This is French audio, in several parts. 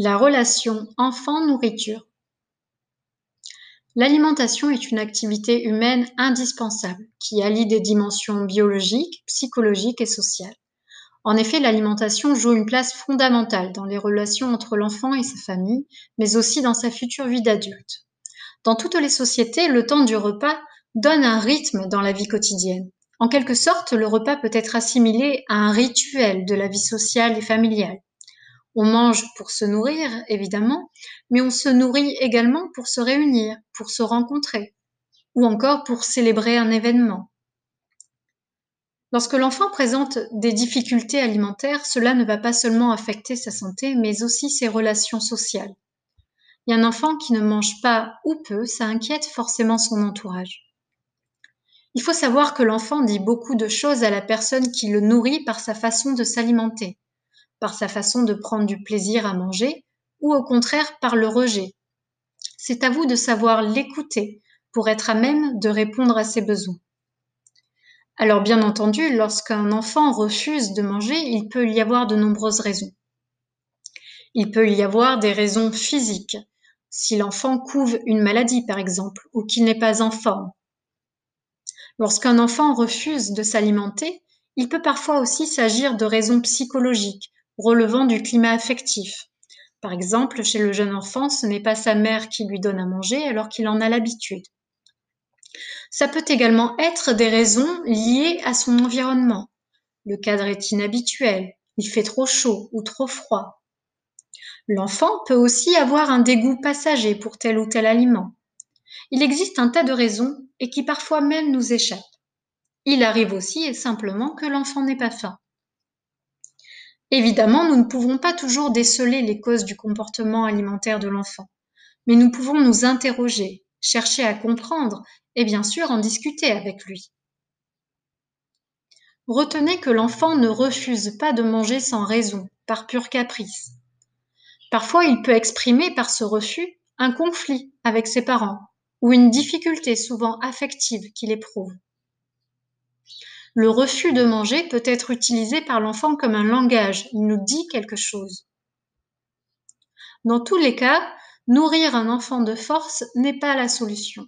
La relation enfant-nourriture. L'alimentation est une activité humaine indispensable qui allie des dimensions biologiques, psychologiques et sociales. En effet, l'alimentation joue une place fondamentale dans les relations entre l'enfant et sa famille, mais aussi dans sa future vie d'adulte. Dans toutes les sociétés, le temps du repas donne un rythme dans la vie quotidienne. En quelque sorte, le repas peut être assimilé à un rituel de la vie sociale et familiale. On mange pour se nourrir, évidemment, mais on se nourrit également pour se réunir, pour se rencontrer, ou encore pour célébrer un événement. Lorsque l'enfant présente des difficultés alimentaires, cela ne va pas seulement affecter sa santé, mais aussi ses relations sociales. Et un enfant qui ne mange pas ou peu, ça inquiète forcément son entourage. Il faut savoir que l'enfant dit beaucoup de choses à la personne qui le nourrit par sa façon de s'alimenter par sa façon de prendre du plaisir à manger, ou au contraire par le rejet. C'est à vous de savoir l'écouter pour être à même de répondre à ses besoins. Alors bien entendu, lorsqu'un enfant refuse de manger, il peut y avoir de nombreuses raisons. Il peut y avoir des raisons physiques, si l'enfant couve une maladie par exemple, ou qu'il n'est pas en forme. Lorsqu'un enfant refuse de s'alimenter, il peut parfois aussi s'agir de raisons psychologiques, relevant du climat affectif. Par exemple, chez le jeune enfant, ce n'est pas sa mère qui lui donne à manger alors qu'il en a l'habitude. Ça peut également être des raisons liées à son environnement. Le cadre est inhabituel, il fait trop chaud ou trop froid. L'enfant peut aussi avoir un dégoût passager pour tel ou tel aliment. Il existe un tas de raisons et qui parfois même nous échappent. Il arrive aussi et simplement que l'enfant n'ait pas faim. Évidemment, nous ne pouvons pas toujours déceler les causes du comportement alimentaire de l'enfant, mais nous pouvons nous interroger, chercher à comprendre et bien sûr en discuter avec lui. Retenez que l'enfant ne refuse pas de manger sans raison, par pur caprice. Parfois, il peut exprimer par ce refus un conflit avec ses parents ou une difficulté souvent affective qu'il éprouve. Le refus de manger peut être utilisé par l'enfant comme un langage, il nous dit quelque chose. Dans tous les cas, nourrir un enfant de force n'est pas la solution.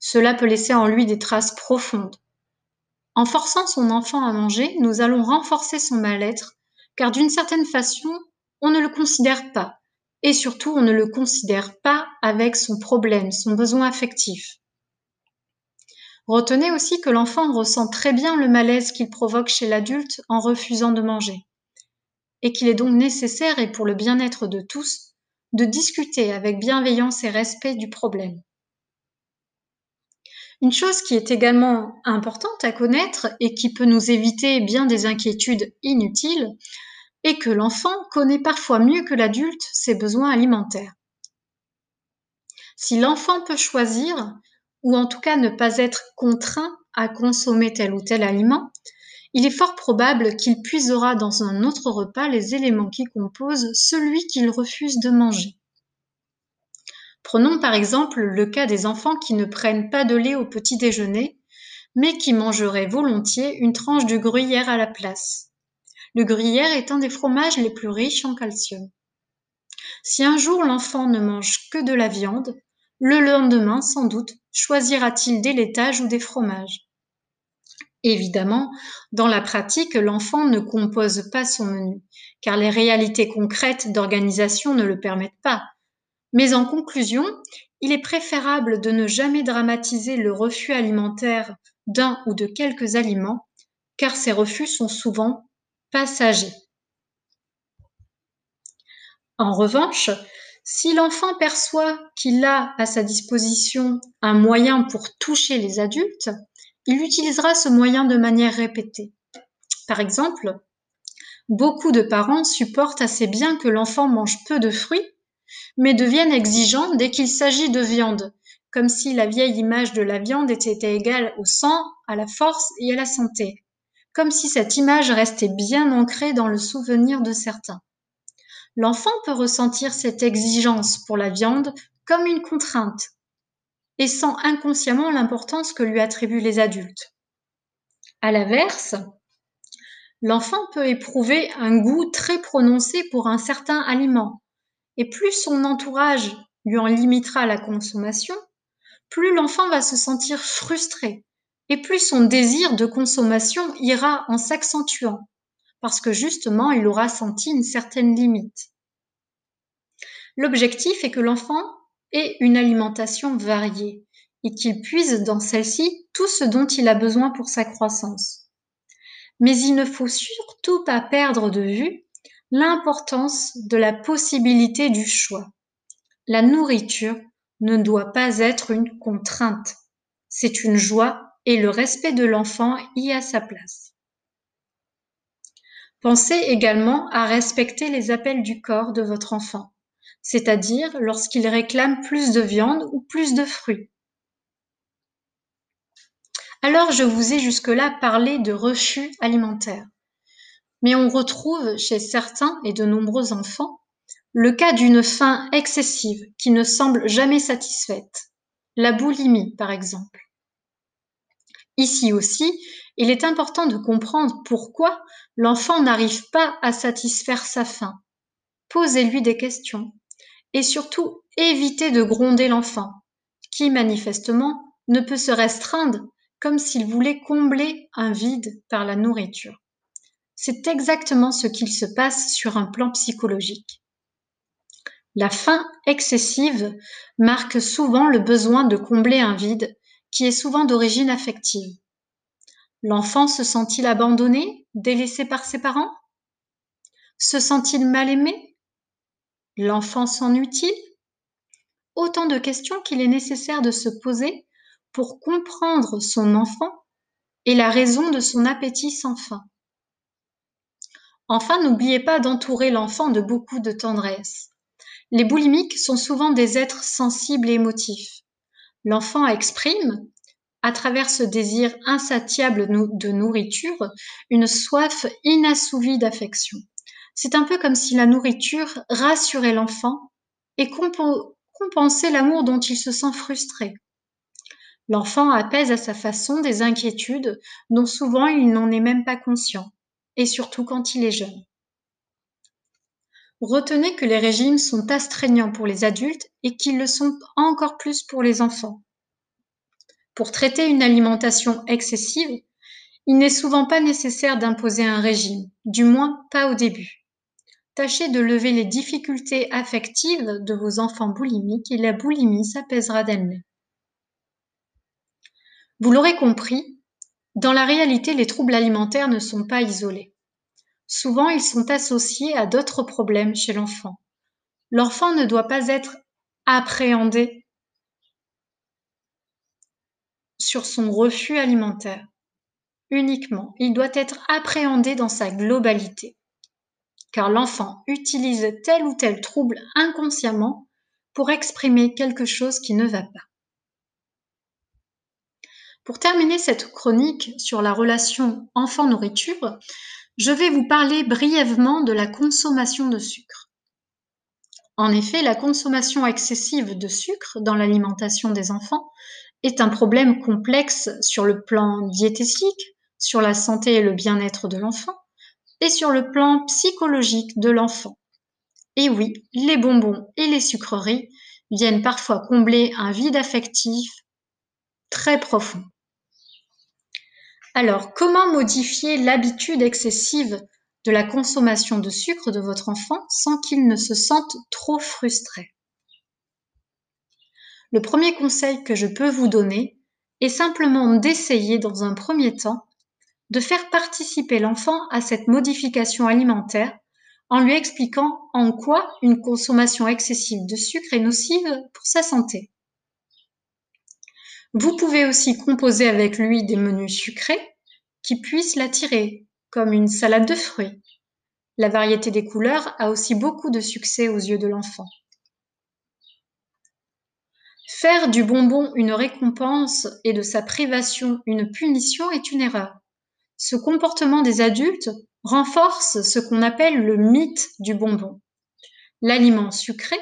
Cela peut laisser en lui des traces profondes. En forçant son enfant à manger, nous allons renforcer son mal-être, car d'une certaine façon, on ne le considère pas, et surtout on ne le considère pas avec son problème, son besoin affectif. Retenez aussi que l'enfant ressent très bien le malaise qu'il provoque chez l'adulte en refusant de manger, et qu'il est donc nécessaire, et pour le bien-être de tous, de discuter avec bienveillance et respect du problème. Une chose qui est également importante à connaître et qui peut nous éviter bien des inquiétudes inutiles est que l'enfant connaît parfois mieux que l'adulte ses besoins alimentaires. Si l'enfant peut choisir, ou en tout cas ne pas être contraint à consommer tel ou tel aliment, il est fort probable qu'il puisera dans un autre repas les éléments qui composent celui qu'il refuse de manger. Prenons par exemple le cas des enfants qui ne prennent pas de lait au petit déjeuner, mais qui mangeraient volontiers une tranche de gruyère à la place. Le gruyère est un des fromages les plus riches en calcium. Si un jour l'enfant ne mange que de la viande, le lendemain, sans doute, choisira-t-il des laitages ou des fromages? Évidemment, dans la pratique, l'enfant ne compose pas son menu, car les réalités concrètes d'organisation ne le permettent pas. Mais en conclusion, il est préférable de ne jamais dramatiser le refus alimentaire d'un ou de quelques aliments, car ces refus sont souvent passagers. En revanche, si l'enfant perçoit qu'il a à sa disposition un moyen pour toucher les adultes, il utilisera ce moyen de manière répétée. Par exemple, beaucoup de parents supportent assez bien que l'enfant mange peu de fruits, mais deviennent exigeants dès qu'il s'agit de viande, comme si la vieille image de la viande était égale au sang, à la force et à la santé, comme si cette image restait bien ancrée dans le souvenir de certains. L'enfant peut ressentir cette exigence pour la viande comme une contrainte et sent inconsciemment l'importance que lui attribuent les adultes. À l'inverse, l'enfant peut éprouver un goût très prononcé pour un certain aliment et plus son entourage lui en limitera la consommation, plus l'enfant va se sentir frustré et plus son désir de consommation ira en s'accentuant, parce que justement il aura senti une certaine limite. L'objectif est que l'enfant ait une alimentation variée et qu'il puise dans celle-ci tout ce dont il a besoin pour sa croissance. Mais il ne faut surtout pas perdre de vue l'importance de la possibilité du choix. La nourriture ne doit pas être une contrainte. C'est une joie et le respect de l'enfant y a sa place. Pensez également à respecter les appels du corps de votre enfant, c'est-à-dire lorsqu'il réclame plus de viande ou plus de fruits. Alors je vous ai jusque-là parlé de refus alimentaire. Mais on retrouve chez certains et de nombreux enfants le cas d'une faim excessive qui ne semble jamais satisfaite. La boulimie, par exemple. Ici aussi, il est important de comprendre pourquoi l'enfant n'arrive pas à satisfaire sa faim. Posez-lui des questions et surtout évitez de gronder l'enfant, qui manifestement ne peut se restreindre comme s'il voulait combler un vide par la nourriture. C'est exactement ce qu'il se passe sur un plan psychologique. La faim excessive marque souvent le besoin de combler un vide qui est souvent d'origine affective. L'enfant se sent-il abandonné, délaissé par ses parents? Se sent-il mal aimé? L'enfant s'ennuie-t-il? Autant de questions qu'il est nécessaire de se poser pour comprendre son enfant et la raison de son appétit sans fin. Enfin, n'oubliez pas d'entourer l'enfant de beaucoup de tendresse. Les boulimiques sont souvent des êtres sensibles et émotifs. L'enfant exprime, à travers ce désir insatiable de nourriture, une soif inassouvie d'affection. C'est un peu comme si la nourriture rassurait l'enfant et compensait l'amour dont il se sent frustré. L'enfant apaise à sa façon des inquiétudes dont souvent il n'en est même pas conscient et surtout quand il est jeune. Retenez que les régimes sont astreignants pour les adultes et qu'ils le sont encore plus pour les enfants. Pour traiter une alimentation excessive, il n'est souvent pas nécessaire d'imposer un régime, du moins pas au début. Tâchez de lever les difficultés affectives de vos enfants boulimiques et la boulimie s'apaisera d'elle-même. Vous l'aurez compris, dans la réalité, les troubles alimentaires ne sont pas isolés. Souvent, ils sont associés à d'autres problèmes chez l'enfant. L'enfant ne doit pas être appréhendé sur son refus alimentaire uniquement. Il doit être appréhendé dans sa globalité. Car l'enfant utilise tel ou tel trouble inconsciemment pour exprimer quelque chose qui ne va pas. Pour terminer cette chronique sur la relation enfant-nourriture, je vais vous parler brièvement de la consommation de sucre. En effet, la consommation excessive de sucre dans l'alimentation des enfants est un problème complexe sur le plan diététique, sur la santé et le bien-être de l'enfant, et sur le plan psychologique de l'enfant. Et oui, les bonbons et les sucreries viennent parfois combler un vide affectif très profond. Alors, comment modifier l'habitude excessive de la consommation de sucre de votre enfant sans qu'il ne se sente trop frustré? Le premier conseil que je peux vous donner est simplement d'essayer dans un premier temps de faire participer l'enfant à cette modification alimentaire en lui expliquant en quoi une consommation excessive de sucre est nocive pour sa santé. Vous pouvez aussi composer avec lui des menus sucrés qui puissent l'attirer, comme une salade de fruits. La variété des couleurs a aussi beaucoup de succès aux yeux de l'enfant. Faire du bonbon une récompense et de sa privation une punition est une erreur. Ce comportement des adultes renforce ce qu'on appelle le mythe du bonbon. L'aliment sucré,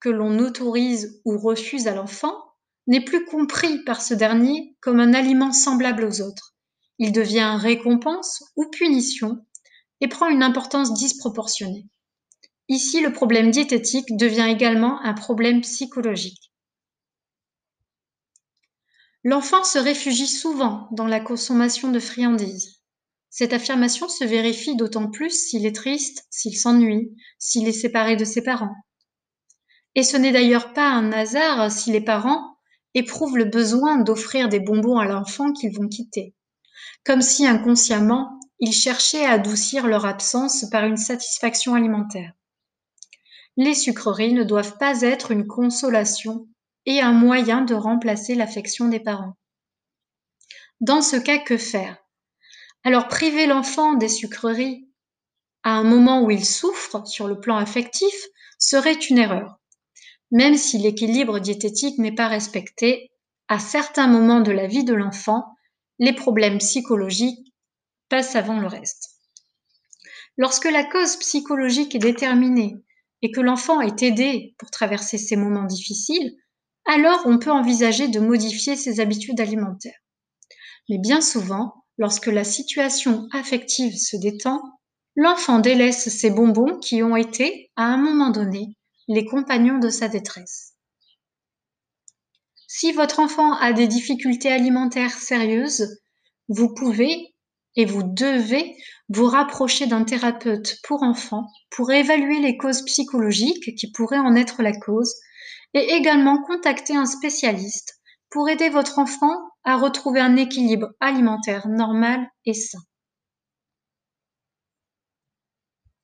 que l'on autorise ou refuse à l'enfant, n'est plus compris par ce dernier comme un aliment semblable aux autres. Il devient récompense ou punition et prend une importance disproportionnée. Ici, le problème diététique devient également un problème psychologique. L'enfant se réfugie souvent dans la consommation de friandises. Cette affirmation se vérifie d'autant plus s'il est triste, s'il s'ennuie, s'il est séparé de ses parents. Et ce n'est d'ailleurs pas un hasard si les parents éprouvent le besoin d'offrir des bonbons à l'enfant qu'ils vont quitter, comme si inconsciemment ils cherchaient à adoucir leur absence par une satisfaction alimentaire. Les sucreries ne doivent pas être une consolation et un moyen de remplacer l'affection des parents. Dans ce cas, que faire? Alors priver l'enfant des sucreries à un moment où il souffre sur le plan affectif serait une erreur. Même si l'équilibre diététique n'est pas respecté, à certains moments de la vie de l'enfant, les problèmes psychologiques passent avant le reste. Lorsque la cause psychologique est déterminée et que l'enfant est aidé pour traverser ces moments difficiles, alors on peut envisager de modifier ses habitudes alimentaires. Mais bien souvent, lorsque la situation affective se détend, l'enfant délaisse ses bonbons qui ont été, à un moment donné, les compagnons de sa détresse. Si votre enfant a des difficultés alimentaires sérieuses, vous pouvez et vous devez vous rapprocher d'un thérapeute pour enfants pour évaluer les causes psychologiques qui pourraient en être la cause et également contacter un spécialiste pour aider votre enfant à retrouver un équilibre alimentaire normal et sain.